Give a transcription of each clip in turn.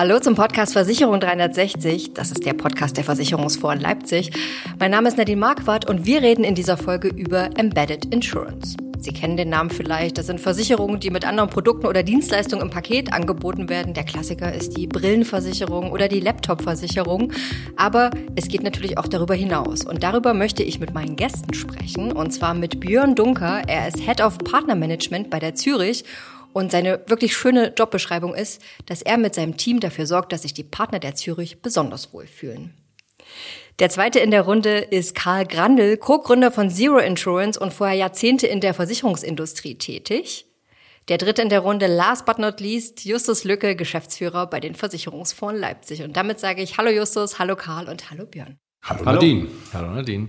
Hallo zum Podcast Versicherung 360. Das ist der Podcast der Versicherungsfonds Leipzig. Mein Name ist Nadine Marquardt und wir reden in dieser Folge über Embedded Insurance. Sie kennen den Namen vielleicht. Das sind Versicherungen, die mit anderen Produkten oder Dienstleistungen im Paket angeboten werden. Der Klassiker ist die Brillenversicherung oder die Laptopversicherung. Aber es geht natürlich auch darüber hinaus. Und darüber möchte ich mit meinen Gästen sprechen. Und zwar mit Björn Dunker. Er ist Head of Partner Management bei der Zürich und seine wirklich schöne Jobbeschreibung ist, dass er mit seinem Team dafür sorgt, dass sich die Partner der Zürich besonders wohlfühlen. Der zweite in der Runde ist Karl Grandl, Co-Gründer von Zero Insurance und vorher Jahrzehnte in der Versicherungsindustrie tätig. Der dritte in der Runde, last but not least, Justus Lücke, Geschäftsführer bei den Versicherungsfonds Leipzig. Und damit sage ich Hallo Justus, Hallo Karl und Hallo Björn. Hallo, hallo. Nadine. Hallo Nadine.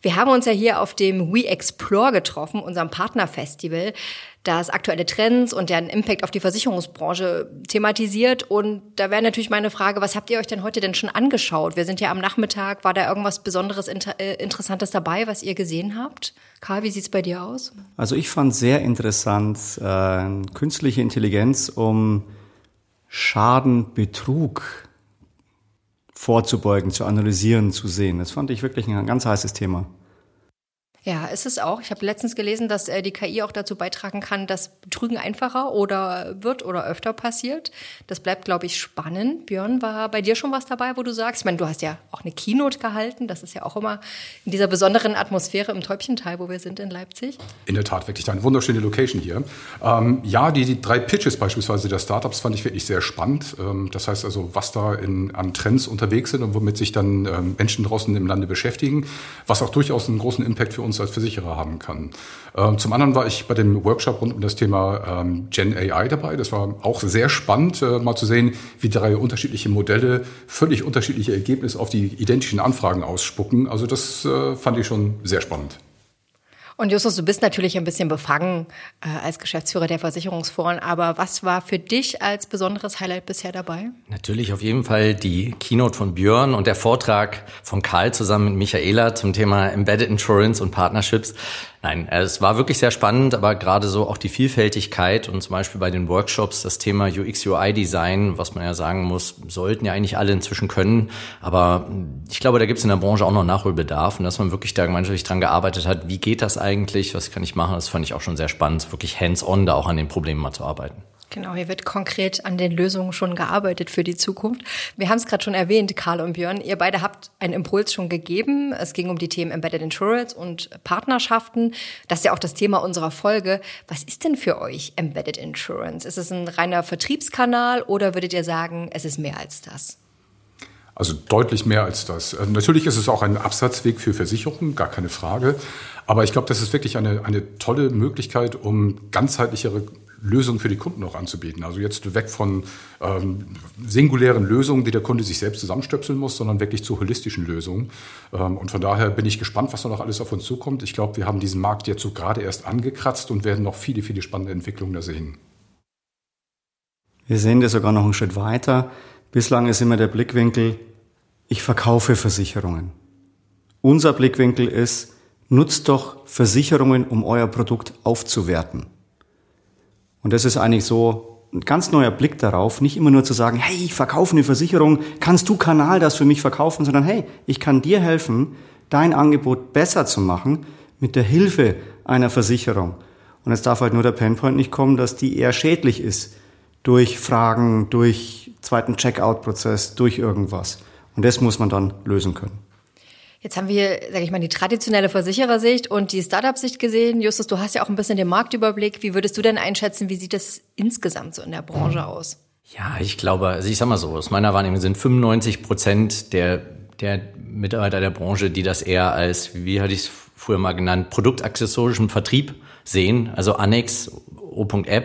Wir haben uns ja hier auf dem We Explore getroffen, unserem Partnerfestival, das aktuelle Trends und deren Impact auf die Versicherungsbranche thematisiert. Und da wäre natürlich meine Frage, was habt ihr euch denn heute denn schon angeschaut? Wir sind ja am Nachmittag. War da irgendwas Besonderes, Inter äh, Interessantes dabei, was ihr gesehen habt? Karl, wie sieht's bei dir aus? Also ich fand sehr interessant äh, künstliche Intelligenz, um Schadenbetrug vorzubeugen, zu analysieren, zu sehen. Das fand ich wirklich ein ganz heißes Thema. Ja, ist es auch. Ich habe letztens gelesen, dass äh, die KI auch dazu beitragen kann, dass Betrügen einfacher oder wird oder öfter passiert. Das bleibt, glaube ich, spannend. Björn, war bei dir schon was dabei, wo du sagst, ich meine, du hast ja auch eine Keynote gehalten. Das ist ja auch immer in dieser besonderen Atmosphäre im Täubchental, wo wir sind in Leipzig. In der Tat, wirklich eine wunderschöne Location hier. Ähm, ja, die, die, drei Pitches beispielsweise der Startups fand ich wirklich sehr spannend. Ähm, das heißt also, was da in, an Trends unterwegs sind und womit sich dann ähm, Menschen draußen im Lande beschäftigen, was auch durchaus einen großen Impact für uns als Versicherer haben kann. Ähm, zum anderen war ich bei dem Workshop rund um das Thema ähm, Gen AI dabei. Das war auch sehr spannend, äh, mal zu sehen, wie drei unterschiedliche Modelle völlig unterschiedliche Ergebnisse auf die identischen Anfragen ausspucken. Also das äh, fand ich schon sehr spannend. Und Justus, du bist natürlich ein bisschen befangen äh, als Geschäftsführer der Versicherungsfonds, aber was war für dich als besonderes Highlight bisher dabei? Natürlich auf jeden Fall die Keynote von Björn und der Vortrag von Karl zusammen mit Michaela zum Thema Embedded Insurance und Partnerships. Nein, es war wirklich sehr spannend, aber gerade so auch die Vielfältigkeit und zum Beispiel bei den Workshops das Thema UX-UI-Design, was man ja sagen muss, sollten ja eigentlich alle inzwischen können. Aber ich glaube, da gibt es in der Branche auch noch Nachholbedarf und dass man wirklich da gemeinschaftlich dran gearbeitet hat, wie geht das eigentlich, was kann ich machen, das fand ich auch schon sehr spannend, wirklich hands-on da auch an den Problemen mal zu arbeiten. Genau, hier wird konkret an den Lösungen schon gearbeitet für die Zukunft. Wir haben es gerade schon erwähnt, Karl und Björn. Ihr beide habt einen Impuls schon gegeben. Es ging um die Themen Embedded Insurance und Partnerschaften. Das ist ja auch das Thema unserer Folge. Was ist denn für euch Embedded Insurance? Ist es ein reiner Vertriebskanal oder würdet ihr sagen, es ist mehr als das? Also deutlich mehr als das. Also natürlich ist es auch ein Absatzweg für Versicherungen, gar keine Frage. Aber ich glaube, das ist wirklich eine, eine tolle Möglichkeit, um ganzheitlichere Lösungen für die Kunden auch anzubieten. Also jetzt weg von ähm, singulären Lösungen, die der Kunde sich selbst zusammenstöpseln muss, sondern wirklich zu holistischen Lösungen. Ähm, und von daher bin ich gespannt, was da noch alles auf uns zukommt. Ich glaube, wir haben diesen Markt jetzt so gerade erst angekratzt und werden noch viele, viele spannende Entwicklungen da sehen. Wir sehen das sogar noch einen Schritt weiter. Bislang ist immer der Blickwinkel, ich verkaufe Versicherungen. Unser Blickwinkel ist, nutzt doch Versicherungen, um euer Produkt aufzuwerten. Und das ist eigentlich so ein ganz neuer Blick darauf, nicht immer nur zu sagen, hey, ich verkaufe eine Versicherung, kannst du Kanal das für mich verkaufen, sondern hey, ich kann dir helfen, dein Angebot besser zu machen mit der Hilfe einer Versicherung. Und es darf halt nur der Painpoint nicht kommen, dass die eher schädlich ist durch Fragen, durch zweiten Checkout-Prozess, durch irgendwas. Und das muss man dann lösen können. Jetzt haben wir, sage ich mal, die traditionelle Versicherersicht und die Startup-Sicht gesehen. Justus, du hast ja auch ein bisschen den Marktüberblick. Wie würdest du denn einschätzen, wie sieht das insgesamt so in der Branche aus? Ja, ich glaube, also ich sag mal so, aus meiner Wahrnehmung sind 95 Prozent der, der Mitarbeiter der Branche, die das eher als, wie hatte ich es früher mal genannt, produktaccessorischen Vertrieb sehen, also Annex O.E.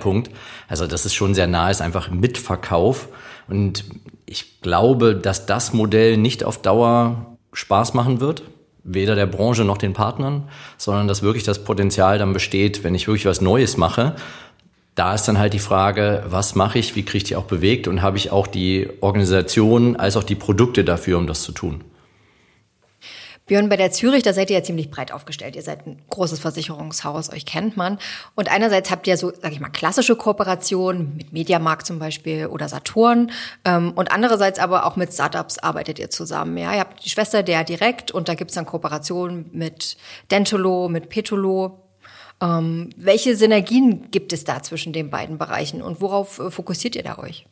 Also das ist schon sehr nah, ist einfach Mitverkauf. Und ich glaube, dass das Modell nicht auf Dauer Spaß machen wird, weder der Branche noch den Partnern, sondern dass wirklich das Potenzial dann besteht, wenn ich wirklich was Neues mache. Da ist dann halt die Frage, was mache ich, wie kriege ich die auch bewegt und habe ich auch die Organisation als auch die Produkte dafür, um das zu tun. Björn, bei der Zürich, da seid ihr ja ziemlich breit aufgestellt. Ihr seid ein großes Versicherungshaus, euch kennt man. Und einerseits habt ihr so, sag ich mal, klassische Kooperationen mit Mediamarkt zum Beispiel oder Saturn. Ähm, und andererseits aber auch mit Startups arbeitet ihr zusammen. Ja, ihr habt die Schwester der direkt und da gibt's dann Kooperationen mit Dentolo, mit Petolo. Ähm, welche Synergien gibt es da zwischen den beiden Bereichen und worauf äh, fokussiert ihr da euch?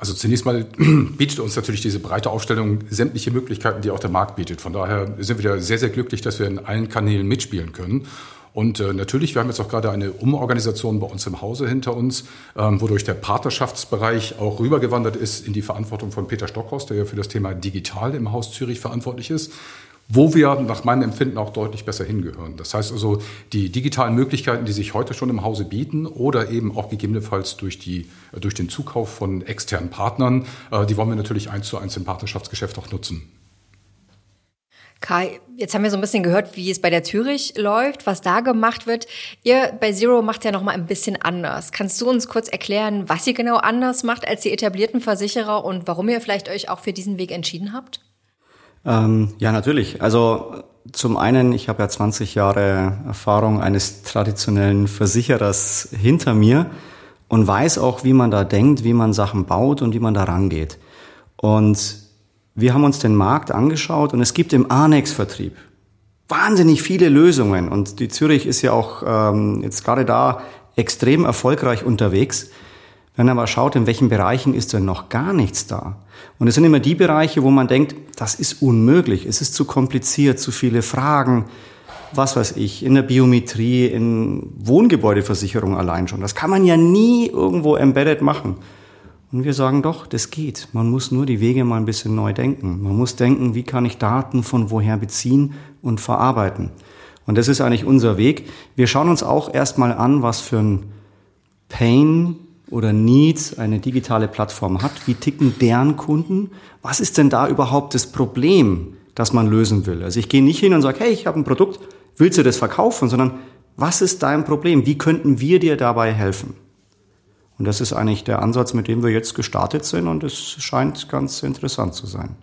Also zunächst mal bietet uns natürlich diese breite Aufstellung sämtliche Möglichkeiten, die auch der Markt bietet. Von daher sind wir sehr, sehr glücklich, dass wir in allen Kanälen mitspielen können. Und äh, natürlich, wir haben jetzt auch gerade eine Umorganisation bei uns im Hause hinter uns, ähm, wodurch der Partnerschaftsbereich auch rübergewandert ist in die Verantwortung von Peter Stockhaus, der ja für das Thema Digital im Haus Zürich verantwortlich ist wo wir nach meinem Empfinden auch deutlich besser hingehören. Das heißt also, die digitalen Möglichkeiten, die sich heute schon im Hause bieten oder eben auch gegebenenfalls durch, die, durch den Zukauf von externen Partnern, äh, die wollen wir natürlich eins zu eins im Partnerschaftsgeschäft auch nutzen. Kai, jetzt haben wir so ein bisschen gehört, wie es bei der Zürich läuft, was da gemacht wird. Ihr bei Zero macht ja noch mal ein bisschen anders. Kannst du uns kurz erklären, was ihr genau anders macht als die etablierten Versicherer und warum ihr vielleicht euch auch für diesen Weg entschieden habt? Ähm, ja, natürlich. Also zum einen, ich habe ja 20 Jahre Erfahrung eines traditionellen Versicherers hinter mir und weiß auch, wie man da denkt, wie man Sachen baut und wie man da rangeht. Und wir haben uns den Markt angeschaut und es gibt im Annex-Vertrieb wahnsinnig viele Lösungen. Und die Zürich ist ja auch ähm, jetzt gerade da extrem erfolgreich unterwegs. Wenn man aber schaut, in welchen Bereichen ist denn noch gar nichts da. Und es sind immer die Bereiche, wo man denkt, das ist unmöglich, es ist zu kompliziert, zu viele Fragen, was weiß ich, in der Biometrie, in Wohngebäudeversicherung allein schon. Das kann man ja nie irgendwo embedded machen. Und wir sagen doch, das geht. Man muss nur die Wege mal ein bisschen neu denken. Man muss denken, wie kann ich Daten von woher beziehen und verarbeiten. Und das ist eigentlich unser Weg. Wir schauen uns auch erstmal an, was für ein Pain oder Needs eine digitale Plattform hat, wie ticken deren Kunden, was ist denn da überhaupt das Problem, das man lösen will. Also ich gehe nicht hin und sage, hey, ich habe ein Produkt, willst du das verkaufen, sondern was ist dein Problem, wie könnten wir dir dabei helfen? Und das ist eigentlich der Ansatz, mit dem wir jetzt gestartet sind und es scheint ganz interessant zu sein.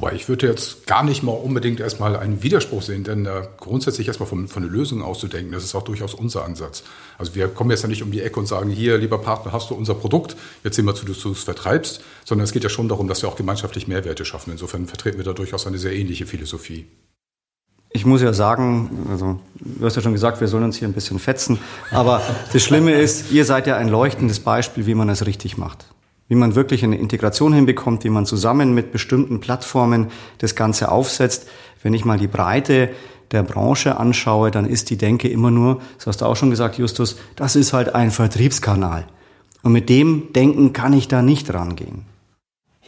Wobei ich würde jetzt gar nicht mal unbedingt erstmal einen Widerspruch sehen, denn äh, grundsätzlich erstmal von, von einer Lösung auszudenken, das ist auch durchaus unser Ansatz. Also wir kommen jetzt ja nicht um die Ecke und sagen, hier, lieber Partner, hast du unser Produkt, jetzt sehen wir zu, dass du es vertreibst, sondern es geht ja schon darum, dass wir auch gemeinschaftlich Mehrwerte schaffen. Insofern vertreten wir da durchaus eine sehr ähnliche Philosophie. Ich muss ja sagen, also du hast ja schon gesagt, wir sollen uns hier ein bisschen fetzen, aber das Schlimme ist, ihr seid ja ein leuchtendes Beispiel, wie man es richtig macht wie man wirklich eine Integration hinbekommt, wie man zusammen mit bestimmten Plattformen das Ganze aufsetzt. Wenn ich mal die Breite der Branche anschaue, dann ist die Denke immer nur, das hast du auch schon gesagt, Justus, das ist halt ein Vertriebskanal. Und mit dem Denken kann ich da nicht rangehen.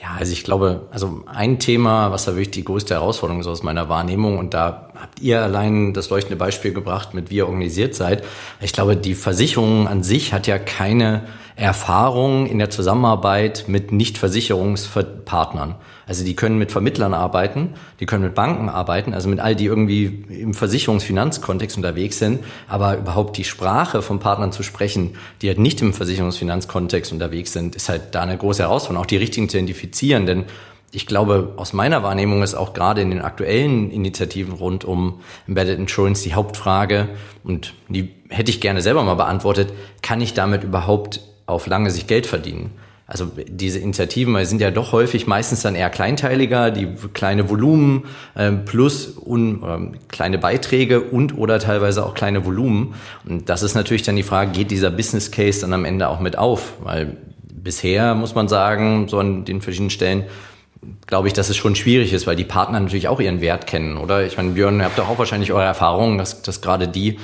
Ja, also ich glaube, also ein Thema, was da wirklich die größte Herausforderung ist aus meiner Wahrnehmung, und da habt ihr allein das leuchtende Beispiel gebracht, mit wie ihr organisiert seid. Ich glaube, die Versicherung an sich hat ja keine Erfahrung in der Zusammenarbeit mit Nicht-Versicherungspartnern. Also die können mit Vermittlern arbeiten, die können mit Banken arbeiten, also mit all die irgendwie im Versicherungsfinanzkontext unterwegs sind, aber überhaupt die Sprache von Partnern zu sprechen, die halt nicht im Versicherungsfinanzkontext unterwegs sind, ist halt da eine große Herausforderung, auch die richtigen zu identifizieren, denn ich glaube, aus meiner Wahrnehmung ist auch gerade in den aktuellen Initiativen rund um Embedded Insurance die Hauptfrage, und die hätte ich gerne selber mal beantwortet, kann ich damit überhaupt auf lange Sicht Geld verdienen. Also diese Initiativen sind ja doch häufig meistens dann eher kleinteiliger, die kleine Volumen äh, plus un, äh, kleine Beiträge und oder teilweise auch kleine Volumen. Und das ist natürlich dann die Frage, geht dieser Business Case dann am Ende auch mit auf? Weil bisher muss man sagen, so an den verschiedenen Stellen, glaube ich, dass es schon schwierig ist, weil die Partner natürlich auch ihren Wert kennen, oder? Ich meine, Björn, ihr habt doch auch wahrscheinlich eure Erfahrungen, dass, dass gerade die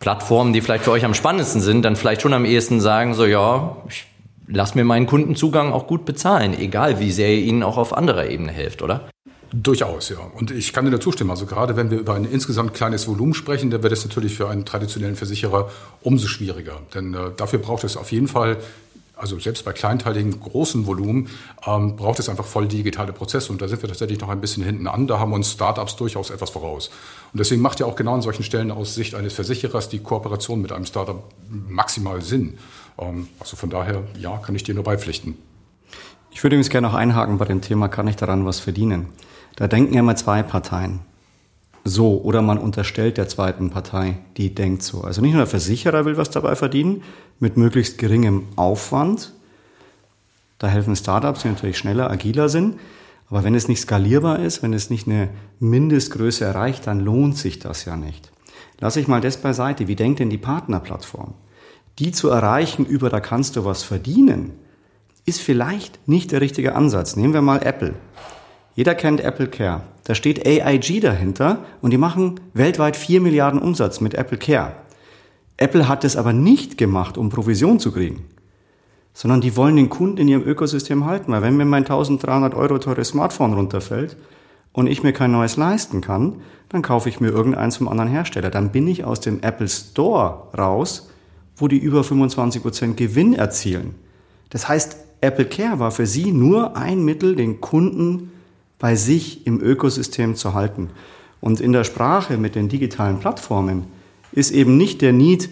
Plattformen, die vielleicht für euch am spannendsten sind, dann vielleicht schon am ehesten sagen, so ja, ich lass mir meinen Kundenzugang auch gut bezahlen, egal wie sehr ihr ihnen auch auf anderer Ebene hilft, oder? Durchaus, ja. Und ich kann dir dazu stimmen. Also gerade wenn wir über ein insgesamt kleines Volumen sprechen, dann wird es natürlich für einen traditionellen Versicherer umso schwieriger. Denn äh, dafür braucht es auf jeden Fall also selbst bei kleinteiligen großen Volumen ähm, braucht es einfach voll digitale Prozesse und da sind wir tatsächlich noch ein bisschen hinten an. Da haben uns Startups durchaus etwas voraus. Und deswegen macht ja auch genau an solchen Stellen aus Sicht eines Versicherers die Kooperation mit einem Startup maximal Sinn. Ähm, also von daher, ja, kann ich dir nur beipflichten. Ich würde übrigens gerne noch einhaken bei dem Thema, kann ich daran was verdienen? Da denken ja immer zwei Parteien. So, oder man unterstellt der zweiten Partei, die denkt so. Also nicht nur der Versicherer will was dabei verdienen, mit möglichst geringem Aufwand. Da helfen Startups, die natürlich schneller, agiler sind. Aber wenn es nicht skalierbar ist, wenn es nicht eine Mindestgröße erreicht, dann lohnt sich das ja nicht. Lass ich mal das beiseite. Wie denkt denn die Partnerplattform? Die zu erreichen über da kannst du was verdienen, ist vielleicht nicht der richtige Ansatz. Nehmen wir mal Apple. Jeder kennt Apple Care. Da steht AIG dahinter und die machen weltweit 4 Milliarden Umsatz mit Apple Care. Apple hat es aber nicht gemacht, um Provision zu kriegen sondern die wollen den Kunden in ihrem Ökosystem halten. Weil wenn mir mein 1300 Euro teures Smartphone runterfällt und ich mir kein neues leisten kann, dann kaufe ich mir irgendeins vom anderen Hersteller. Dann bin ich aus dem Apple Store raus, wo die über 25 Prozent Gewinn erzielen. Das heißt, Apple Care war für sie nur ein Mittel, den Kunden bei sich im Ökosystem zu halten. Und in der Sprache mit den digitalen Plattformen ist eben nicht der Need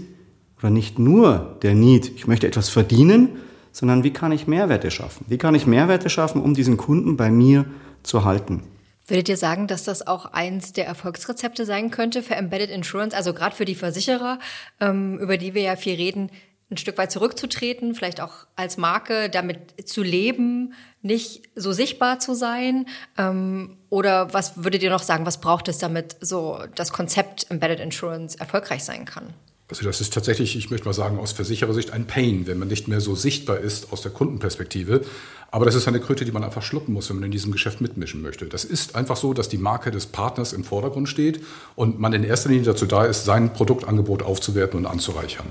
oder nicht nur der Need, ich möchte etwas verdienen, sondern wie kann ich Mehrwerte schaffen? Wie kann ich Mehrwerte schaffen, um diesen Kunden bei mir zu halten? Würdet ihr sagen, dass das auch eins der Erfolgsrezepte sein könnte für Embedded Insurance, also gerade für die Versicherer, ähm, über die wir ja viel reden, ein Stück weit zurückzutreten, vielleicht auch als Marke damit zu leben, nicht so sichtbar zu sein? Ähm, oder was würdet ihr noch sagen, was braucht es, damit so das Konzept Embedded Insurance erfolgreich sein kann? Also das ist tatsächlich, ich möchte mal sagen, aus Versicherersicht ein Pain, wenn man nicht mehr so sichtbar ist aus der Kundenperspektive. Aber das ist eine Kröte, die man einfach schlucken muss, wenn man in diesem Geschäft mitmischen möchte. Das ist einfach so, dass die Marke des Partners im Vordergrund steht und man in erster Linie dazu da ist, sein Produktangebot aufzuwerten und anzureichern.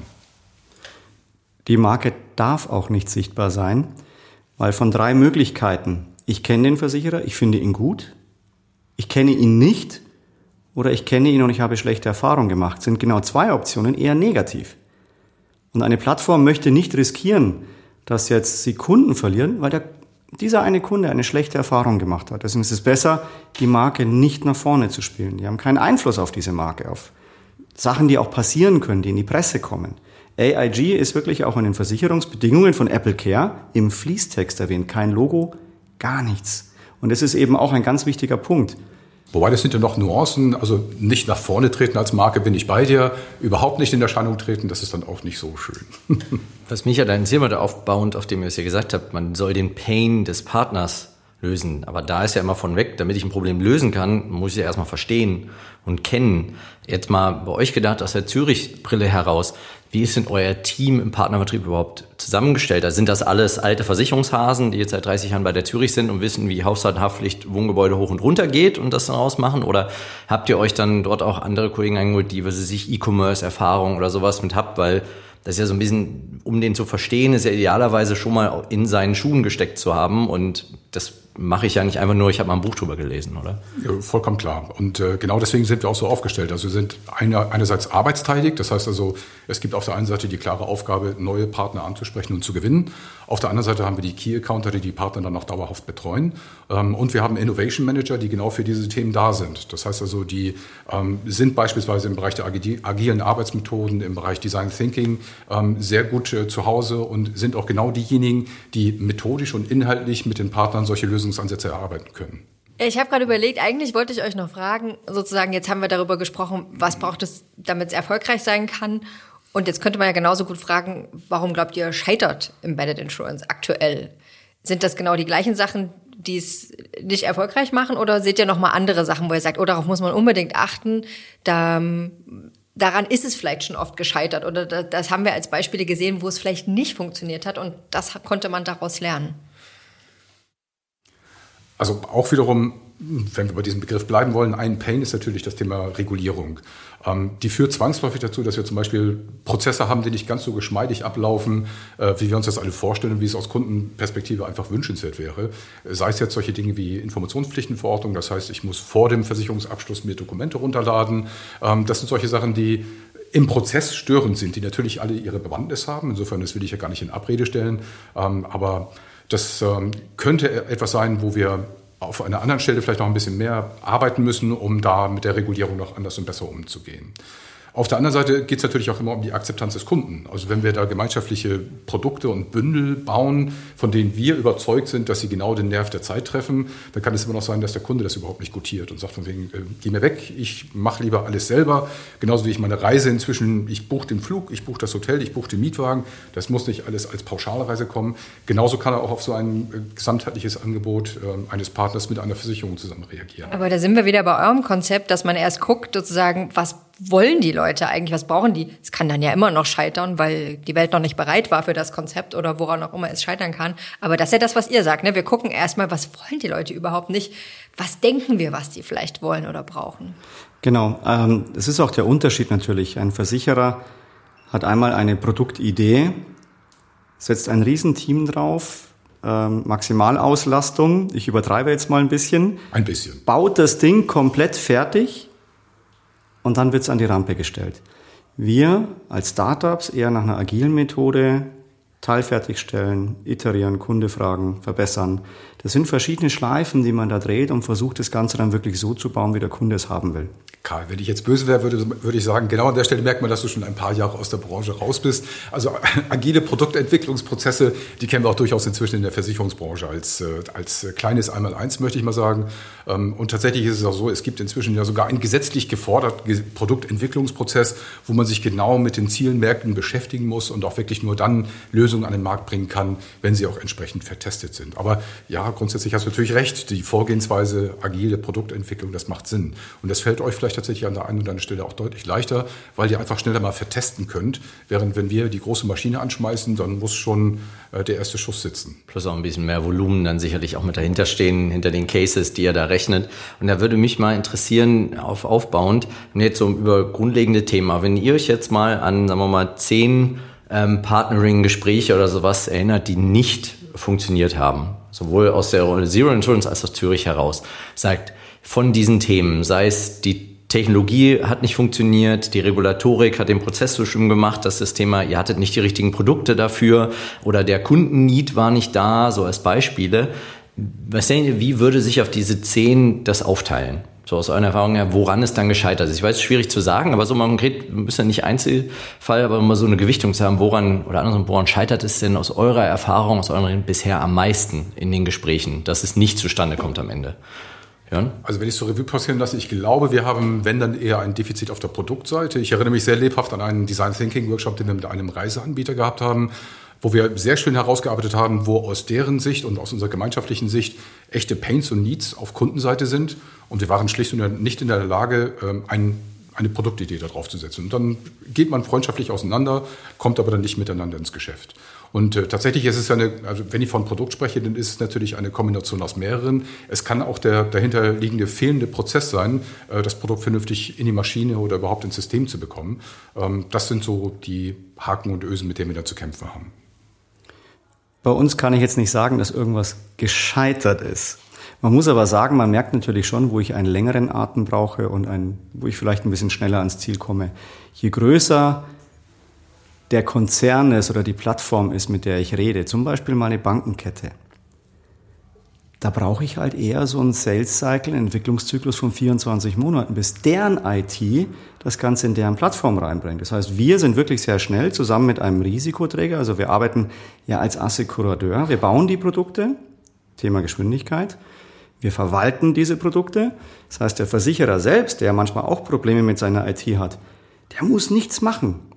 Die Marke darf auch nicht sichtbar sein, weil von drei Möglichkeiten, ich kenne den Versicherer, ich finde ihn gut, ich kenne ihn nicht oder ich kenne ihn und ich habe schlechte Erfahrungen gemacht, sind genau zwei Optionen eher negativ. Und eine Plattform möchte nicht riskieren, dass jetzt sie Kunden verlieren, weil der, dieser eine Kunde eine schlechte Erfahrung gemacht hat. Deswegen ist es besser, die Marke nicht nach vorne zu spielen. Die haben keinen Einfluss auf diese Marke, auf Sachen, die auch passieren können, die in die Presse kommen. AIG ist wirklich auch in den Versicherungsbedingungen von Apple Care im Fließtext erwähnt. Kein Logo, gar nichts. Und das ist eben auch ein ganz wichtiger Punkt. Wobei das sind ja noch Nuancen, also nicht nach vorne treten als Marke bin ich bei dir, überhaupt nicht in Erscheinung treten, das ist dann auch nicht so schön. Was mich ja dann sehr mal aufbauend, auf dem ihr es ja gesagt habt, man soll den Pain des Partners lösen. Aber da ist ja immer von weg, damit ich ein Problem lösen kann, muss ich ja erstmal verstehen und kennen. Jetzt mal bei euch gedacht, aus der Zürich-Brille heraus, wie ist denn euer Team im Partnervertrieb überhaupt zusammengestellt? Also sind das alles alte Versicherungshasen, die jetzt seit 30 Jahren bei der Zürich sind und wissen, wie Haushalthaftpflicht, Wohngebäude hoch und runter geht und das dann ausmachen? Oder habt ihr euch dann dort auch andere Kollegen eingeholt, die, was sich E-Commerce-Erfahrung oder sowas mit habt? Weil das ist ja so ein bisschen, um den zu verstehen, ist ja idealerweise schon mal in seinen Schuhen gesteckt zu haben und das mache ich ja nicht einfach nur, ich habe mal ein Buch drüber gelesen, oder? Ja, vollkommen klar. Und äh, genau deswegen sind wir auch so aufgestellt. Also wir sind eine, einerseits arbeitsteilig, das heißt also, es gibt auf der einen Seite die klare Aufgabe, neue Partner anzusprechen und zu gewinnen. Auf der anderen Seite haben wir die Key Accounter, die die Partner dann auch dauerhaft betreuen. Ähm, und wir haben Innovation Manager, die genau für diese Themen da sind. Das heißt also, die ähm, sind beispielsweise im Bereich der agilen Arbeitsmethoden, im Bereich Design Thinking ähm, sehr gut äh, zu Hause und sind auch genau diejenigen, die methodisch und inhaltlich mit den Partnern solche Lösungsansätze erarbeiten können. Ich habe gerade überlegt, eigentlich wollte ich euch noch fragen, sozusagen, jetzt haben wir darüber gesprochen, was braucht es, damit es erfolgreich sein kann. Und jetzt könnte man ja genauso gut fragen, warum glaubt ihr, scheitert Embedded Insurance aktuell? Sind das genau die gleichen Sachen, die es nicht erfolgreich machen? Oder seht ihr noch mal andere Sachen, wo ihr sagt, oh, darauf muss man unbedingt achten? Da, daran ist es vielleicht schon oft gescheitert. Oder das haben wir als Beispiele gesehen, wo es vielleicht nicht funktioniert hat. Und das konnte man daraus lernen. Also auch wiederum, wenn wir bei diesem Begriff bleiben wollen, ein Pain ist natürlich das Thema Regulierung. Ähm, die führt zwangsläufig dazu, dass wir zum Beispiel Prozesse haben, die nicht ganz so geschmeidig ablaufen, äh, wie wir uns das alle vorstellen, wie es aus Kundenperspektive einfach wünschenswert wäre. Sei es jetzt solche Dinge wie Informationspflichtenverordnung, das heißt, ich muss vor dem Versicherungsabschluss mir Dokumente runterladen. Ähm, das sind solche Sachen, die im Prozess störend sind, die natürlich alle ihre Bewandtnis haben. Insofern, das will ich ja gar nicht in Abrede stellen. Ähm, aber das ähm, könnte etwas sein, wo wir auf einer anderen Stelle vielleicht noch ein bisschen mehr arbeiten müssen, um da mit der Regulierung noch anders und besser umzugehen. Auf der anderen Seite geht es natürlich auch immer um die Akzeptanz des Kunden. Also wenn wir da gemeinschaftliche Produkte und Bündel bauen, von denen wir überzeugt sind, dass sie genau den Nerv der Zeit treffen, dann kann es immer noch sein, dass der Kunde das überhaupt nicht gutiert und sagt von wegen, äh, geh mir weg, ich mache lieber alles selber. Genauso wie ich meine Reise inzwischen, ich buche den Flug, ich buche das Hotel, ich buche den Mietwagen. Das muss nicht alles als Pauschalreise kommen. Genauso kann er auch auf so ein äh, gesamtheitliches Angebot äh, eines Partners mit einer Versicherung zusammen reagieren. Aber da sind wir wieder bei eurem Konzept, dass man erst guckt, sozusagen, was wollen die Leute eigentlich? Was brauchen die? Es kann dann ja immer noch scheitern, weil die Welt noch nicht bereit war für das Konzept oder woran auch immer es scheitern kann. Aber das ist ja das, was ihr sagt. Ne? Wir gucken erstmal, was wollen die Leute überhaupt nicht? Was denken wir, was die vielleicht wollen oder brauchen? Genau. Ähm, es ist auch der Unterschied natürlich. Ein Versicherer hat einmal eine Produktidee, setzt ein Riesenteam drauf, ähm, Maximalauslastung, ich übertreibe jetzt mal ein bisschen. Ein bisschen. Baut das Ding komplett fertig und dann wird es an die Rampe gestellt. Wir als Startups eher nach einer agilen Methode teilfertigstellen, iterieren, Kunde fragen, verbessern. Das sind verschiedene Schleifen, die man da dreht und versucht, das Ganze dann wirklich so zu bauen, wie der Kunde es haben will. Karl, wenn ich jetzt böse wäre, würde, würde ich sagen, genau an der Stelle merkt man, dass du schon ein paar Jahre aus der Branche raus bist. Also agile Produktentwicklungsprozesse, die kennen wir auch durchaus inzwischen in der Versicherungsbranche als, äh, als kleines Einmaleins, möchte ich mal sagen. Ähm, und tatsächlich ist es auch so, es gibt inzwischen ja sogar einen gesetzlich geforderten Produktentwicklungsprozess, wo man sich genau mit den Zielmärkten beschäftigen muss und auch wirklich nur dann Lösungen an den Markt bringen kann, wenn sie auch entsprechend vertestet sind. Aber ja, grundsätzlich hast du natürlich recht, die Vorgehensweise agile Produktentwicklung, das macht Sinn. Und das fällt euch vielleicht tatsächlich an der einen oder anderen Stelle auch deutlich leichter, weil ihr einfach schneller mal vertesten könnt. Während wenn wir die große Maschine anschmeißen, dann muss schon äh, der erste Schuss sitzen. Plus auch ein bisschen mehr Volumen dann sicherlich auch mit dahinter stehen, hinter den Cases, die ihr da rechnet. Und da würde mich mal interessieren, auf aufbauend, jetzt so über grundlegende Themen, wenn ihr euch jetzt mal an, sagen wir mal, zehn ähm, Partnering-Gespräche oder sowas erinnert, die nicht funktioniert haben, sowohl aus der Zero Insurance als auch Zürich heraus, sagt, von diesen Themen, sei es die Technologie hat nicht funktioniert, die Regulatorik hat den Prozess so schlimm gemacht, dass das Thema, ihr hattet nicht die richtigen Produkte dafür oder der Kundennied war nicht da, so als Beispiele. Was denkt ihr, wie würde sich auf diese zehn das aufteilen? So aus eurer Erfahrung her, woran es dann gescheitert ist. Ich weiß, es ist schwierig zu sagen, aber so mal konkret, bist ja nicht Einzelfall, aber immer so eine Gewichtung zu haben, woran oder andersrum, woran scheitert es denn aus eurer Erfahrung, aus euren bisher am meisten in den Gesprächen, dass es nicht zustande kommt am Ende? Jörn? Also wenn ich so Revue passieren lasse, ich glaube, wir haben, wenn dann eher ein Defizit auf der Produktseite. Ich erinnere mich sehr lebhaft an einen Design Thinking Workshop, den wir mit einem Reiseanbieter gehabt haben, wo wir sehr schön herausgearbeitet haben, wo aus deren Sicht und aus unserer gemeinschaftlichen Sicht echte Pains und Needs auf Kundenseite sind. Und wir waren schlicht und nicht in der Lage, ähm, ein eine Produktidee darauf zu setzen. Und dann geht man freundschaftlich auseinander, kommt aber dann nicht miteinander ins Geschäft. Und äh, tatsächlich ist es eine, also wenn ich von Produkt spreche, dann ist es natürlich eine Kombination aus mehreren. Es kann auch der dahinterliegende fehlende Prozess sein, äh, das Produkt vernünftig in die Maschine oder überhaupt ins System zu bekommen. Ähm, das sind so die Haken und Ösen, mit denen wir da zu kämpfen haben. Bei uns kann ich jetzt nicht sagen, dass irgendwas gescheitert ist. Man muss aber sagen, man merkt natürlich schon, wo ich einen längeren Atem brauche und ein, wo ich vielleicht ein bisschen schneller ans Ziel komme. Je größer der Konzern ist oder die Plattform ist, mit der ich rede, zum Beispiel meine Bankenkette, da brauche ich halt eher so einen Sales Cycle, einen Entwicklungszyklus von 24 Monaten, bis deren IT das Ganze in deren Plattform reinbringt. Das heißt, wir sind wirklich sehr schnell zusammen mit einem Risikoträger, also wir arbeiten ja als Assekurateur, wir bauen die Produkte, Thema Geschwindigkeit, wir verwalten diese Produkte. Das heißt, der Versicherer selbst, der manchmal auch Probleme mit seiner IT hat, der muss nichts machen.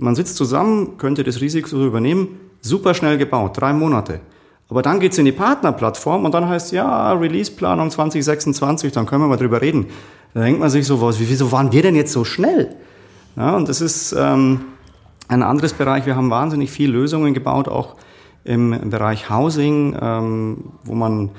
Man sitzt zusammen, könnte das Risiko übernehmen, super schnell gebaut, drei Monate. Aber dann geht's in die Partnerplattform und dann heißt ja, Releaseplanung 2026, dann können wir mal drüber reden. Da denkt man sich so, was, wieso waren wir denn jetzt so schnell? Ja, und das ist ähm, ein anderes Bereich. Wir haben wahnsinnig viele Lösungen gebaut, auch im, Bereich Housing, ähm, wo man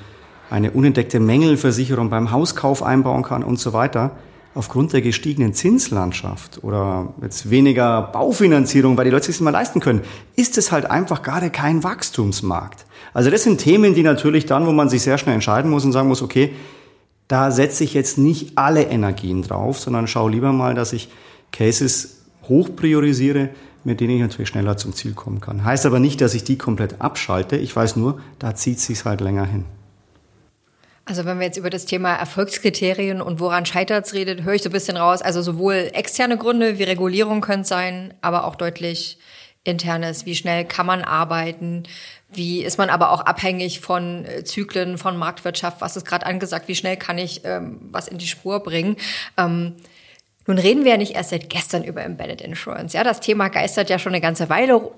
eine unentdeckte Mängelversicherung beim Hauskauf einbauen kann und so weiter aufgrund der gestiegenen Zinslandschaft oder jetzt weniger Baufinanzierung, weil die Leute sich mal leisten können, ist es halt einfach gerade kein Wachstumsmarkt. Also das sind Themen, die natürlich dann, wo man sich sehr schnell entscheiden muss und sagen muss, okay, da setze ich jetzt nicht alle Energien drauf, sondern schaue lieber mal, dass ich Cases hoch priorisiere, mit denen ich natürlich schneller zum Ziel kommen kann. Heißt aber nicht, dass ich die komplett abschalte. Ich weiß nur, da zieht es sich halt länger hin. Also wenn wir jetzt über das Thema Erfolgskriterien und woran scheitert's redet, höre ich so ein bisschen raus. Also sowohl externe Gründe wie Regulierung können sein, aber auch deutlich internes. Wie schnell kann man arbeiten? Wie ist man aber auch abhängig von äh, Zyklen, von Marktwirtschaft? Was ist gerade angesagt? Wie schnell kann ich ähm, was in die Spur bringen? Ähm, nun reden wir ja nicht erst seit gestern über Embedded Insurance. Ja, das Thema geistert ja schon eine ganze Weile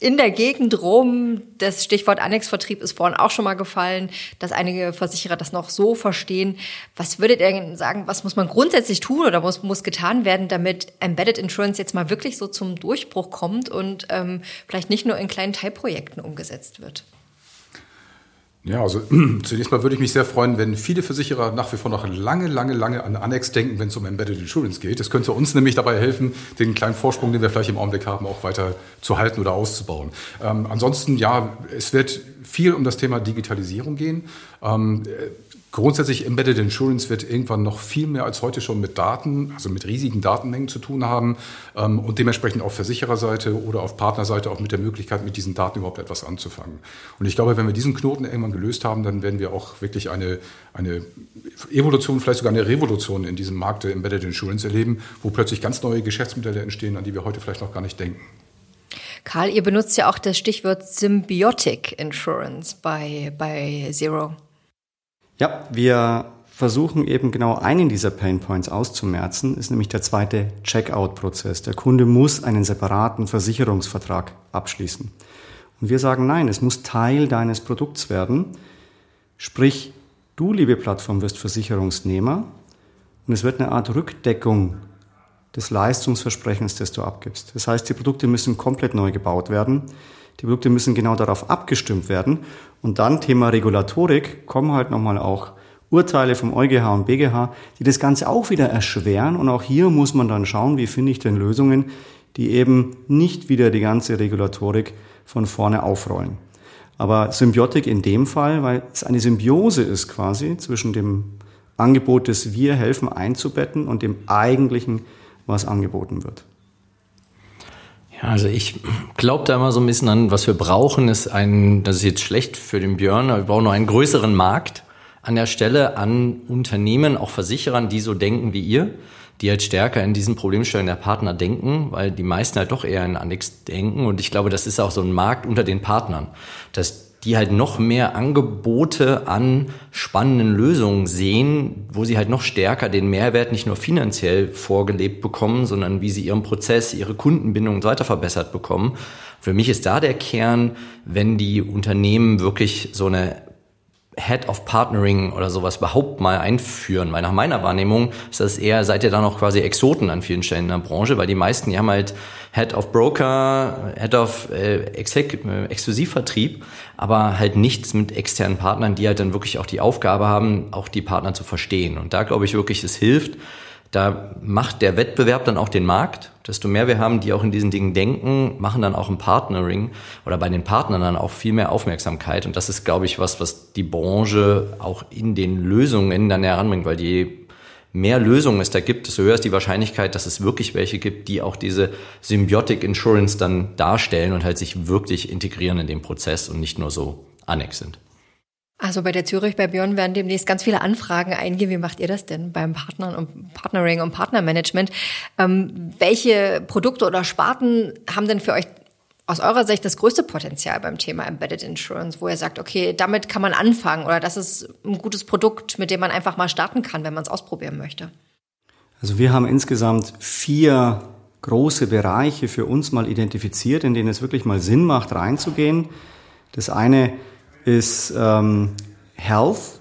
in der Gegend rum. Das Stichwort Annexvertrieb ist vorhin auch schon mal gefallen, dass einige Versicherer das noch so verstehen. Was würdet ihr denn sagen, was muss man grundsätzlich tun oder muss, muss getan werden, damit Embedded Insurance jetzt mal wirklich so zum Durchbruch kommt und ähm, vielleicht nicht nur in kleinen Teilprojekten umgesetzt wird? Ja, also zunächst mal würde ich mich sehr freuen, wenn viele Versicherer nach wie vor noch lange, lange, lange an Annex denken, wenn es um Embedded Insurance geht. Das könnte uns nämlich dabei helfen, den kleinen Vorsprung, den wir vielleicht im Augenblick haben, auch weiter zu halten oder auszubauen. Ähm, ansonsten, ja, es wird viel um das Thema Digitalisierung gehen. Ähm, Grundsätzlich Embedded Insurance wird irgendwann noch viel mehr als heute schon mit Daten, also mit riesigen Datenmengen zu tun haben ähm, und dementsprechend auf Versichererseite oder auf Partnerseite auch mit der Möglichkeit, mit diesen Daten überhaupt etwas anzufangen. Und ich glaube, wenn wir diesen Knoten irgendwann gelöst haben, dann werden wir auch wirklich eine, eine Evolution, vielleicht sogar eine Revolution in diesem Markt der Embedded Insurance erleben, wo plötzlich ganz neue Geschäftsmodelle entstehen, an die wir heute vielleicht noch gar nicht denken. Karl, ihr benutzt ja auch das Stichwort Symbiotic Insurance bei, bei Zero. Ja, wir versuchen eben genau einen dieser Pain Points auszumerzen, ist nämlich der zweite Checkout-Prozess. Der Kunde muss einen separaten Versicherungsvertrag abschließen. Und wir sagen, nein, es muss Teil deines Produkts werden. Sprich, du, liebe Plattform, wirst Versicherungsnehmer und es wird eine Art Rückdeckung des Leistungsversprechens, das du abgibst. Das heißt, die Produkte müssen komplett neu gebaut werden. Die Produkte müssen genau darauf abgestimmt werden. Und dann Thema Regulatorik kommen halt nochmal auch Urteile vom EuGH und BGH, die das Ganze auch wieder erschweren. Und auch hier muss man dann schauen, wie finde ich denn Lösungen, die eben nicht wieder die ganze Regulatorik von vorne aufrollen. Aber Symbiotik in dem Fall, weil es eine Symbiose ist quasi zwischen dem Angebot, das wir helfen einzubetten und dem eigentlichen, was angeboten wird. Ja, also ich glaube da immer so ein bisschen an, was wir brauchen, ist ein, das ist jetzt schlecht für den Björn, aber wir brauchen noch einen größeren Markt an der Stelle an Unternehmen, auch Versicherern, die so denken wie ihr, die halt stärker in diesen Problemstellungen der Partner denken, weil die meisten halt doch eher in Annex denken. Und ich glaube, das ist auch so ein Markt unter den Partnern, dass die halt noch mehr Angebote an spannenden Lösungen sehen, wo sie halt noch stärker den Mehrwert nicht nur finanziell vorgelebt bekommen, sondern wie sie ihren Prozess, ihre Kundenbindung und so weiter verbessert bekommen. Für mich ist da der Kern, wenn die Unternehmen wirklich so eine Head of Partnering oder sowas überhaupt mal einführen. Weil nach meiner Wahrnehmung ist das eher, seid ihr da noch quasi Exoten an vielen Stellen in der Branche, weil die meisten, die haben halt Head of Broker, Head of äh, Exec äh, Exklusivvertrieb, aber halt nichts mit externen Partnern, die halt dann wirklich auch die Aufgabe haben, auch die Partner zu verstehen. Und da glaube ich wirklich, es hilft, da macht der Wettbewerb dann auch den Markt. Desto mehr wir haben, die auch in diesen Dingen denken, machen dann auch im Partnering oder bei den Partnern dann auch viel mehr Aufmerksamkeit. Und das ist, glaube ich, was, was die Branche auch in den Lösungen dann heranbringt, weil je mehr Lösungen es da gibt, desto höher ist die Wahrscheinlichkeit, dass es wirklich welche gibt, die auch diese Symbiotic Insurance dann darstellen und halt sich wirklich integrieren in den Prozess und nicht nur so annex sind. Also bei der Zürich, bei Björn werden demnächst ganz viele Anfragen eingehen. Wie macht ihr das denn beim Partnern und Partnering und Partnermanagement? Ähm, welche Produkte oder Sparten haben denn für euch aus eurer Sicht das größte Potenzial beim Thema Embedded Insurance, wo ihr sagt, okay, damit kann man anfangen oder das ist ein gutes Produkt, mit dem man einfach mal starten kann, wenn man es ausprobieren möchte? Also wir haben insgesamt vier große Bereiche für uns mal identifiziert, in denen es wirklich mal Sinn macht, reinzugehen. Das eine ist ähm, Health.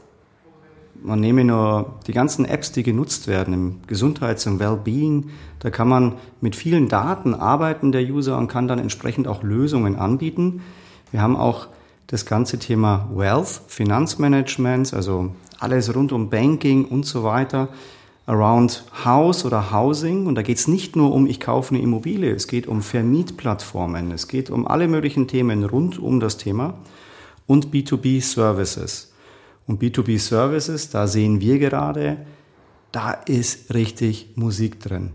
Man nehme nur die ganzen Apps, die genutzt werden im Gesundheits- und Wellbeing. Da kann man mit vielen Daten arbeiten, der User, und kann dann entsprechend auch Lösungen anbieten. Wir haben auch das ganze Thema Wealth, Finanzmanagement, also alles rund um Banking und so weiter, around House oder Housing. Und da geht es nicht nur um, ich kaufe eine Immobilie, es geht um Vermietplattformen, es geht um alle möglichen Themen rund um das Thema und B2B Services. Und B2B Services, da sehen wir gerade, da ist richtig Musik drin.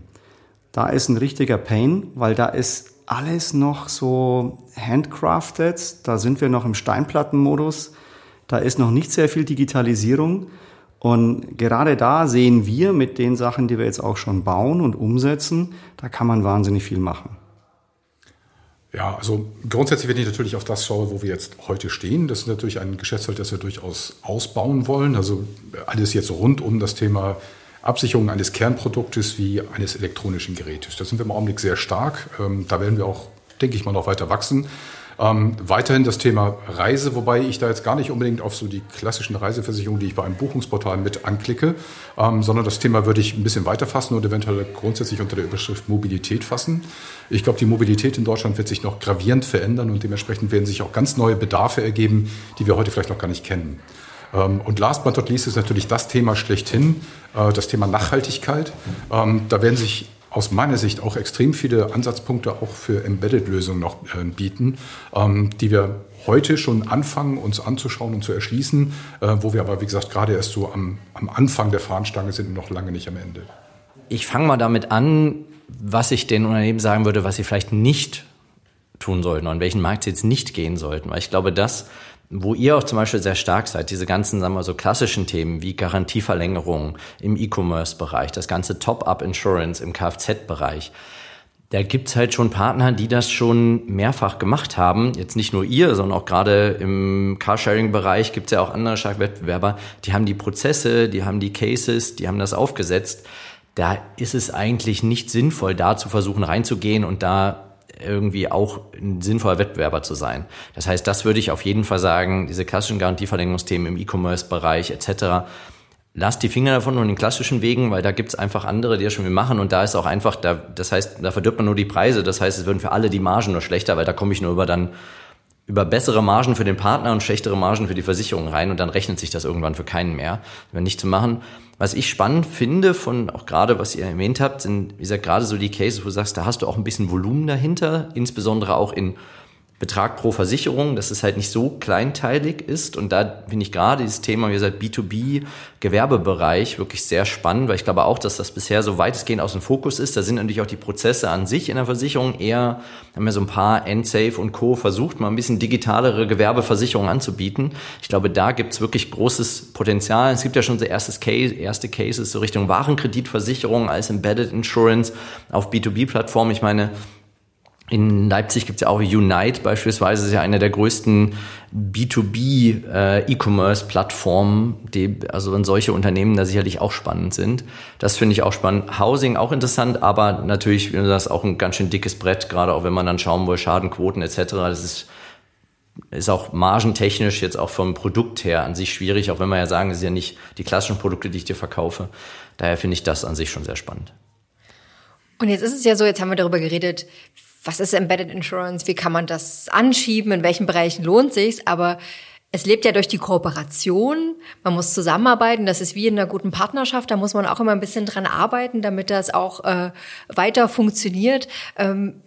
Da ist ein richtiger Pain, weil da ist alles noch so handcrafted. Da sind wir noch im Steinplattenmodus. Da ist noch nicht sehr viel Digitalisierung. Und gerade da sehen wir mit den Sachen, die wir jetzt auch schon bauen und umsetzen, da kann man wahnsinnig viel machen. Ja, also grundsätzlich, wenn ich natürlich auf das schaue, wo wir jetzt heute stehen, das ist natürlich ein Geschäftsfeld, das wir durchaus ausbauen wollen. Also alles jetzt rund um das Thema Absicherung eines Kernproduktes wie eines elektronischen Gerätes. Da sind wir im Augenblick sehr stark. Ähm, da werden wir auch, denke ich mal, noch weiter wachsen. Ähm, weiterhin das Thema Reise, wobei ich da jetzt gar nicht unbedingt auf so die klassischen Reiseversicherungen, die ich bei einem Buchungsportal mit anklicke, ähm, sondern das Thema würde ich ein bisschen weiter fassen und eventuell grundsätzlich unter der Überschrift Mobilität fassen. Ich glaube, die Mobilität in Deutschland wird sich noch gravierend verändern und dementsprechend werden sich auch ganz neue Bedarfe ergeben, die wir heute vielleicht noch gar nicht kennen. Ähm, und last but not least ist natürlich das Thema schlechthin, äh, das Thema Nachhaltigkeit. Ähm, da werden sich aus meiner Sicht auch extrem viele Ansatzpunkte auch für Embedded-Lösungen noch äh, bieten, ähm, die wir heute schon anfangen, uns anzuschauen und zu erschließen, äh, wo wir aber, wie gesagt, gerade erst so am, am Anfang der Fahnenstange sind und noch lange nicht am Ende. Ich fange mal damit an, was ich den Unternehmen sagen würde, was sie vielleicht nicht tun sollten und welchen Markt sie jetzt nicht gehen sollten. Weil ich glaube, das wo ihr auch zum Beispiel sehr stark seid, diese ganzen, sagen wir so, klassischen Themen wie Garantieverlängerung im E-Commerce-Bereich, das ganze Top-Up-Insurance im Kfz-Bereich, da gibt's halt schon Partner, die das schon mehrfach gemacht haben. Jetzt nicht nur ihr, sondern auch gerade im Carsharing-Bereich gibt's ja auch andere starke Wettbewerber. Die haben die Prozesse, die haben die Cases, die haben das aufgesetzt. Da ist es eigentlich nicht sinnvoll, da zu versuchen reinzugehen und da irgendwie auch ein sinnvoller Wettbewerber zu sein. Das heißt, das würde ich auf jeden Fall sagen, diese klassischen Garantieverlängerungsthemen im E-Commerce-Bereich etc., lasst die Finger davon und den klassischen Wegen, weil da gibt's einfach andere, die das schon machen und da ist auch einfach, da, das heißt, da verdirbt man nur die Preise, das heißt, es würden für alle die Margen nur schlechter, weil da komme ich nur über dann über bessere Margen für den Partner und schlechtere Margen für die Versicherung rein und dann rechnet sich das irgendwann für keinen mehr, wenn nicht zu machen. Was ich spannend finde von auch gerade, was ihr erwähnt habt, sind, wie gesagt, gerade so die Cases, wo du sagst, da hast du auch ein bisschen Volumen dahinter, insbesondere auch in Betrag pro Versicherung, dass es halt nicht so kleinteilig ist. Und da finde ich gerade dieses Thema, wie gesagt, B2B-Gewerbebereich wirklich sehr spannend, weil ich glaube auch, dass das bisher so weitestgehend aus dem Fokus ist. Da sind natürlich auch die Prozesse an sich in der Versicherung eher, haben wir so ein paar Endsafe und Co. versucht, mal ein bisschen digitalere Gewerbeversicherungen anzubieten. Ich glaube, da gibt es wirklich großes Potenzial. Es gibt ja schon so erstes Case, erste Cases so Richtung Warenkreditversicherung als Embedded Insurance auf B2B-Plattformen. Ich meine, in Leipzig gibt es ja auch Unite beispielsweise, das ist ja eine der größten B2B äh, die also in solche Unternehmen da sicherlich auch spannend sind. Das finde ich auch spannend. Housing auch interessant, aber natürlich das ist auch ein ganz schön dickes Brett, gerade auch wenn man dann schauen will, Schadenquoten etc. Das ist ist auch margentechnisch jetzt auch vom Produkt her an sich schwierig, auch wenn wir ja sagen, es sind ja nicht die klassischen Produkte, die ich dir verkaufe. Daher finde ich das an sich schon sehr spannend. Und jetzt ist es ja so, jetzt haben wir darüber geredet, was ist Embedded Insurance, wie kann man das anschieben, in welchen Bereichen lohnt sich's, aber es lebt ja durch die Kooperation. Man muss zusammenarbeiten. Das ist wie in einer guten Partnerschaft. Da muss man auch immer ein bisschen dran arbeiten, damit das auch äh, weiter funktioniert. Ähm,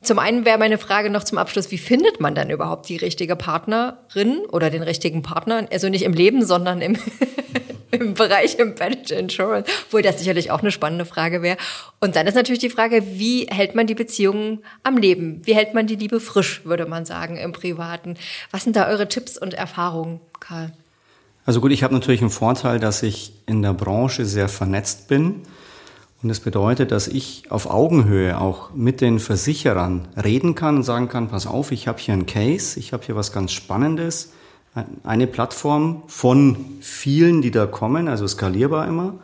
zum einen wäre meine Frage noch zum Abschluss, wie findet man dann überhaupt die richtige Partnerin oder den richtigen Partner? Also nicht im Leben, sondern im, im Bereich Embedded Insurance, obwohl das sicherlich auch eine spannende Frage wäre. Und dann ist natürlich die Frage, wie hält man die Beziehungen am Leben? Wie hält man die Liebe frisch, würde man sagen, im Privaten? Was sind da eure Tipps und Erfahrungen, Karl? Also gut, ich habe natürlich einen Vorteil, dass ich in der Branche sehr vernetzt bin. Und das bedeutet, dass ich auf Augenhöhe auch mit den Versicherern reden kann und sagen kann, pass auf, ich habe hier einen Case, ich habe hier was ganz Spannendes eine Plattform von vielen, die da kommen, also skalierbar immer.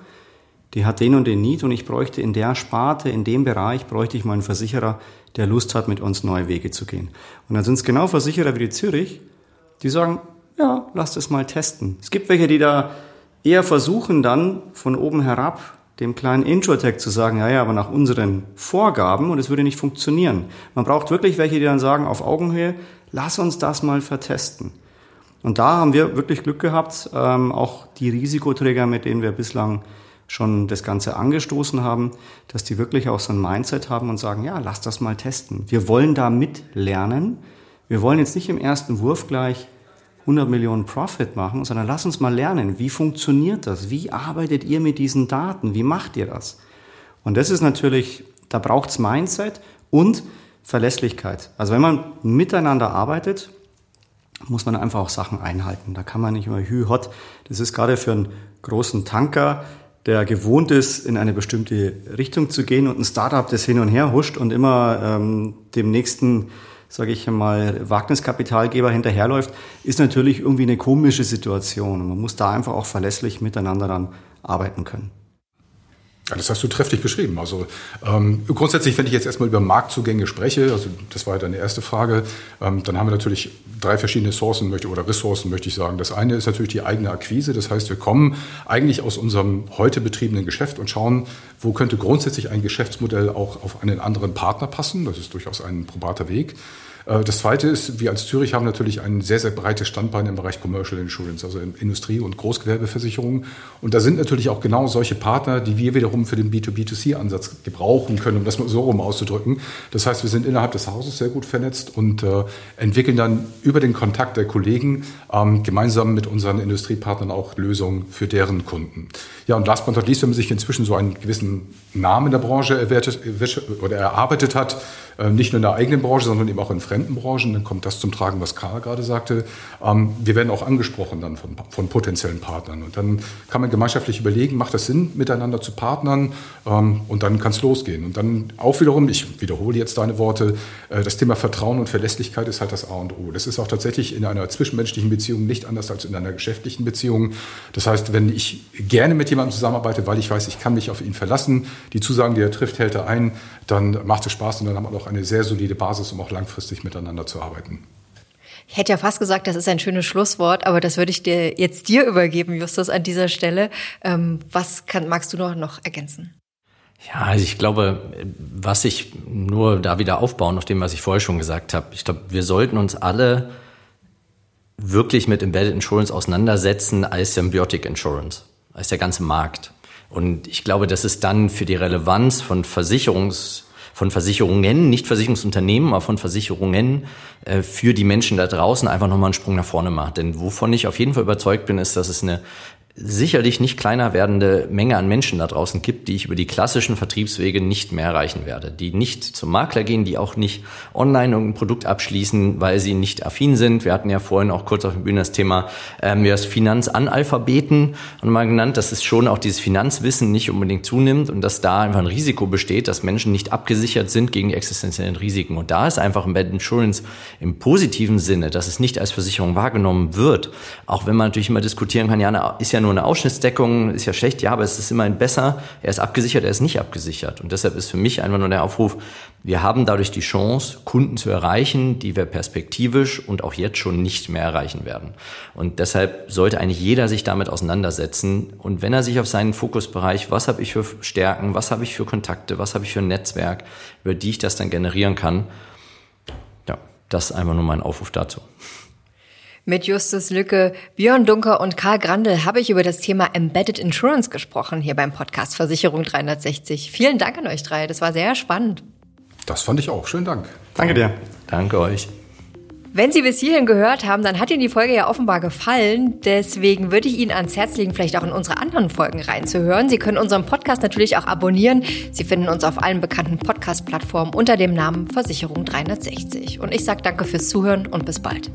Die hat den und den Need und ich bräuchte in der Sparte, in dem Bereich, bräuchte ich mal einen Versicherer, der Lust hat, mit uns neue Wege zu gehen. Und dann sind es genau Versicherer wie die Zürich, die sagen, ja, lasst es mal testen. Es gibt welche, die da eher versuchen dann von oben herab dem kleinen Introtech zu sagen, ja, ja, aber nach unseren Vorgaben und es würde nicht funktionieren. Man braucht wirklich welche, die dann sagen, auf Augenhöhe, lass uns das mal vertesten. Und da haben wir wirklich Glück gehabt, ähm, auch die Risikoträger, mit denen wir bislang schon das Ganze angestoßen haben, dass die wirklich auch so ein Mindset haben und sagen, ja, lass das mal testen. Wir wollen da mitlernen. Wir wollen jetzt nicht im ersten Wurf gleich 100 Millionen Profit machen, sondern lass uns mal lernen, wie funktioniert das? Wie arbeitet ihr mit diesen Daten? Wie macht ihr das? Und das ist natürlich, da braucht's Mindset und Verlässlichkeit. Also wenn man miteinander arbeitet, muss man einfach auch Sachen einhalten. Da kann man nicht immer hü hot. Das ist gerade für einen großen Tanker, der gewohnt ist, in eine bestimmte Richtung zu gehen und ein Startup, das hin und her huscht und immer ähm, dem nächsten, sage ich mal, Wagniskapitalgeber hinterherläuft, ist natürlich irgendwie eine komische Situation. Und man muss da einfach auch verlässlich miteinander dann arbeiten können. Ja, das hast du trefflich beschrieben. Also ähm, grundsätzlich, wenn ich jetzt erstmal über Marktzugänge spreche, also das war ja deine erste Frage, ähm, dann haben wir natürlich drei verschiedene Sourcen möchte, oder Ressourcen, möchte ich sagen. Das eine ist natürlich die eigene Akquise. Das heißt, wir kommen eigentlich aus unserem heute betriebenen Geschäft und schauen, wo könnte grundsätzlich ein Geschäftsmodell auch auf einen anderen Partner passen. Das ist durchaus ein probater Weg. Äh, das Zweite ist, wir als Zürich haben natürlich ein sehr, sehr breites Standbein im Bereich Commercial Insurance, also Industrie- und Großgewerbeversicherung. Und da sind natürlich auch genau solche Partner, die wir wiederum für den B2B2C-Ansatz gebrauchen können, um das mal so rum auszudrücken. Das heißt, wir sind innerhalb des Hauses sehr gut vernetzt und äh, entwickeln dann über den Kontakt der Kollegen ähm, gemeinsam mit unseren Industriepartnern auch Lösungen für deren Kunden. Ja, und last but not least, wenn man sich inzwischen so einen gewissen Namen in der Branche erwertet, oder erarbeitet hat, äh, nicht nur in der eigenen Branche, sondern eben auch in fremden Branchen, dann kommt das zum Tragen, was Karl gerade sagte. Ähm, wir werden auch angesprochen dann von, von potenziellen Partnern. Und dann kann man gemeinschaftlich überlegen, macht das Sinn, miteinander zu partnern? Ähm, und dann kann es losgehen. Und dann auch wiederum, ich wiederhole jetzt deine Worte, äh, das Thema Vertrauen und Verlässlichkeit ist halt das A und O. Das ist auch tatsächlich in einer zwischenmenschlichen Beziehung nicht anders als in einer geschäftlichen Beziehung. Das heißt, wenn ich gerne mit jemandem zusammenarbeite, weil ich weiß, ich kann mich auf ihn verlassen, die Zusagen, die er trifft, hält er ein, dann macht es Spaß und dann haben wir auch eine sehr solide Basis, um auch langfristig miteinander zu arbeiten. Ich hätte ja fast gesagt, das ist ein schönes Schlusswort, aber das würde ich dir jetzt dir übergeben, Justus, an dieser Stelle. Ähm, was kann, magst du noch, noch ergänzen? Ja, also ich glaube, was ich nur da wieder aufbauen auf dem, was ich vorher schon gesagt habe. Ich glaube, wir sollten uns alle wirklich mit Embedded Insurance auseinandersetzen als Symbiotic Insurance, als der ganze Markt. Und ich glaube, das ist dann für die Relevanz von Versicherungs von Versicherungen, nicht Versicherungsunternehmen, aber von Versicherungen äh, für die Menschen da draußen einfach nochmal einen Sprung nach vorne macht. Denn wovon ich auf jeden Fall überzeugt bin, ist, dass es eine sicherlich nicht kleiner werdende Menge an Menschen da draußen gibt, die ich über die klassischen Vertriebswege nicht mehr erreichen werde, die nicht zum Makler gehen, die auch nicht online irgendein Produkt abschließen, weil sie nicht affin sind. Wir hatten ja vorhin auch kurz auf der Bühne das Thema, ähm, wir das Finanzanalphabeten mal genannt, dass es schon auch dieses Finanzwissen nicht unbedingt zunimmt und dass da einfach ein Risiko besteht, dass Menschen nicht abgesichert sind gegen die existenziellen Risiken. Und da ist einfach Embedded Insurance im positiven Sinne, dass es nicht als Versicherung wahrgenommen wird, auch wenn man natürlich immer diskutieren kann, ja, ist ja nur eine Ausschnittsdeckung, ist ja schlecht, ja, aber es ist immerhin besser, er ist abgesichert, er ist nicht abgesichert. Und deshalb ist für mich einfach nur der Aufruf, wir haben dadurch die Chance, Kunden zu erreichen, die wir perspektivisch und auch jetzt schon nicht mehr erreichen werden. Und deshalb sollte eigentlich jeder sich damit auseinandersetzen. Und wenn er sich auf seinen Fokusbereich, was habe ich für Stärken, was habe ich für Kontakte, was habe ich für ein Netzwerk, über die ich das dann generieren kann, ja, das ist einfach nur mein Aufruf dazu. Mit Justus Lücke, Björn Dunker und Karl Grandel habe ich über das Thema Embedded Insurance gesprochen hier beim Podcast Versicherung 360. Vielen Dank an euch drei, das war sehr spannend. Das fand ich auch. Schönen Dank. Danke dir. Danke euch. Wenn Sie bis hierhin gehört haben, dann hat Ihnen die Folge ja offenbar gefallen. Deswegen würde ich Ihnen ans Herz legen, vielleicht auch in unsere anderen Folgen reinzuhören. Sie können unseren Podcast natürlich auch abonnieren. Sie finden uns auf allen bekannten Podcast-Plattformen unter dem Namen Versicherung 360. Und ich sage danke fürs Zuhören und bis bald.